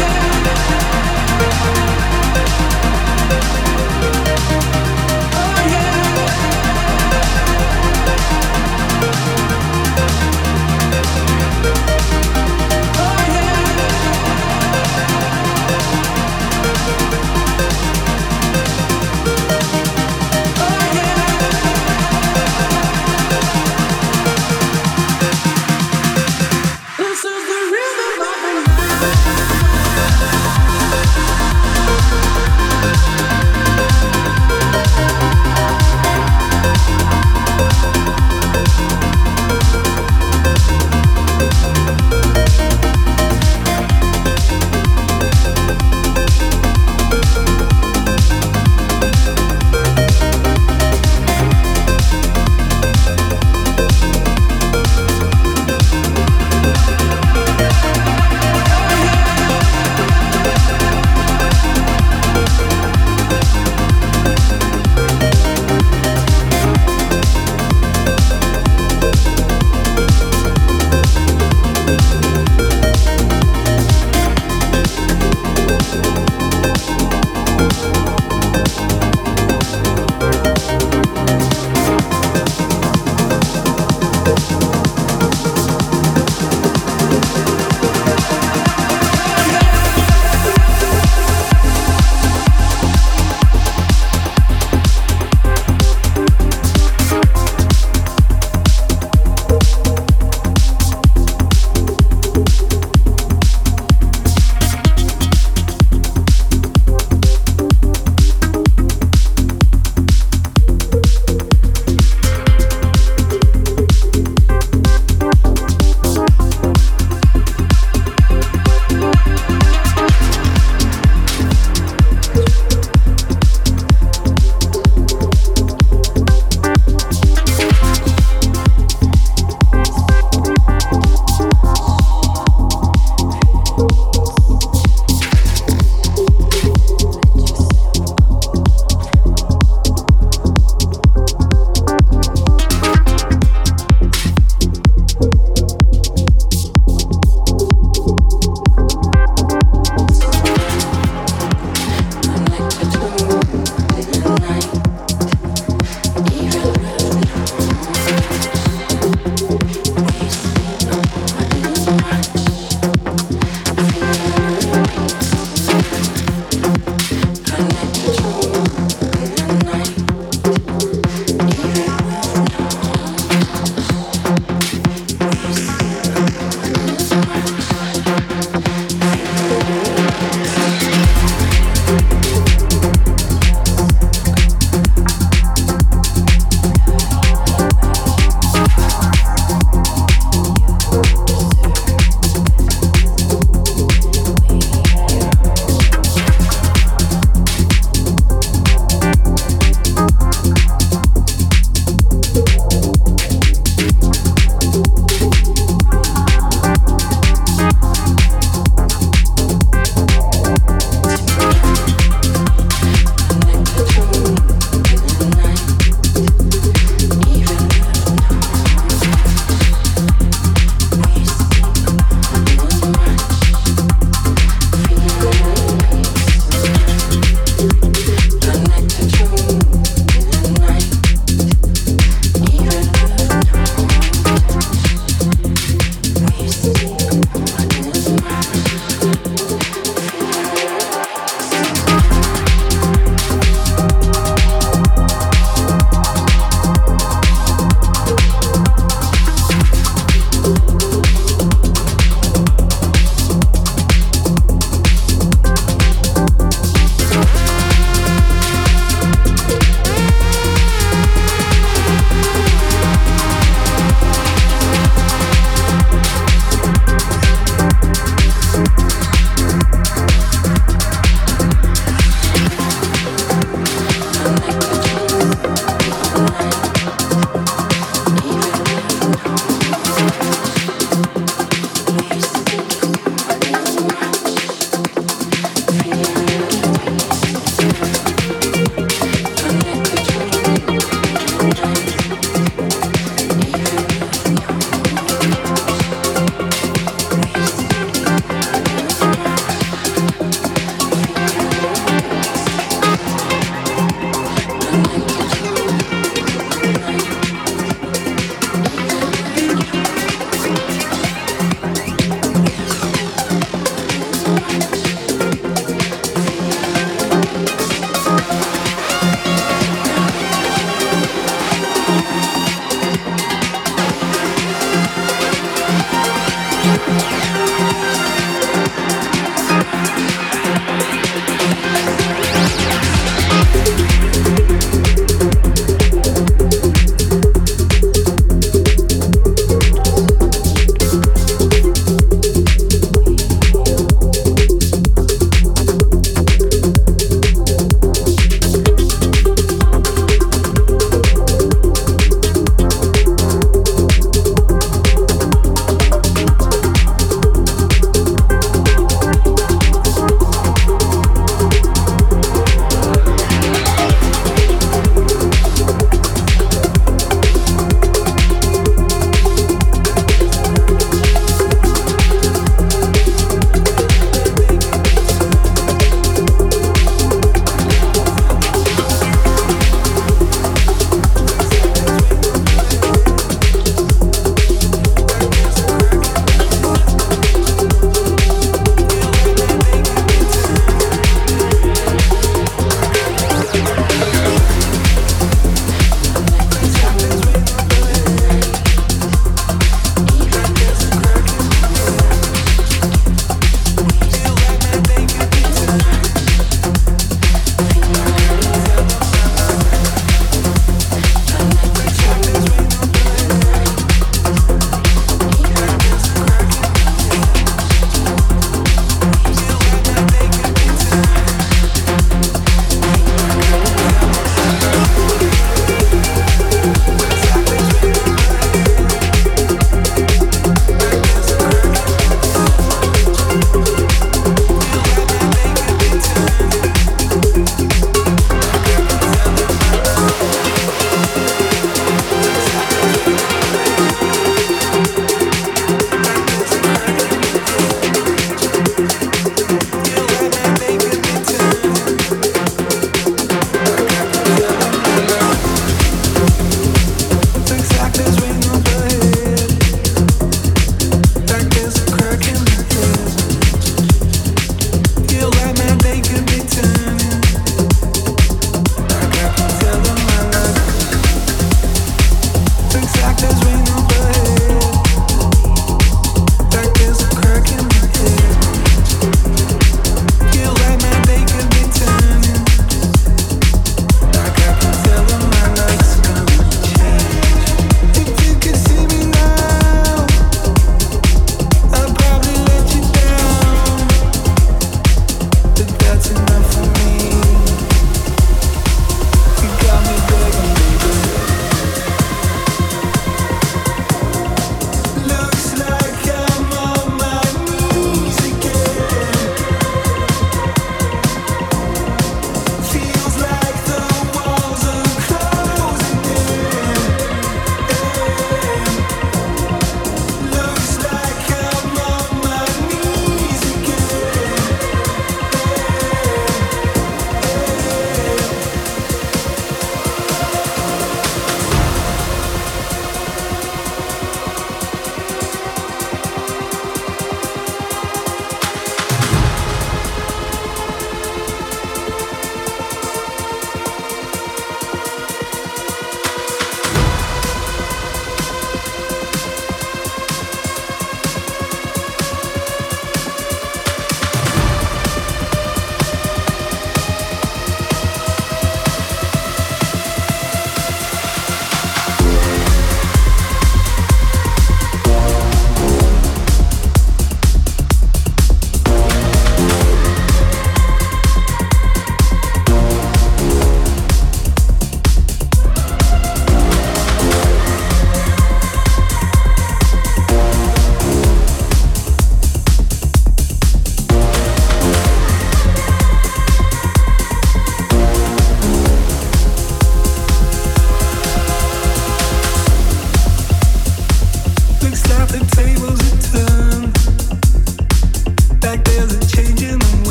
Yeah.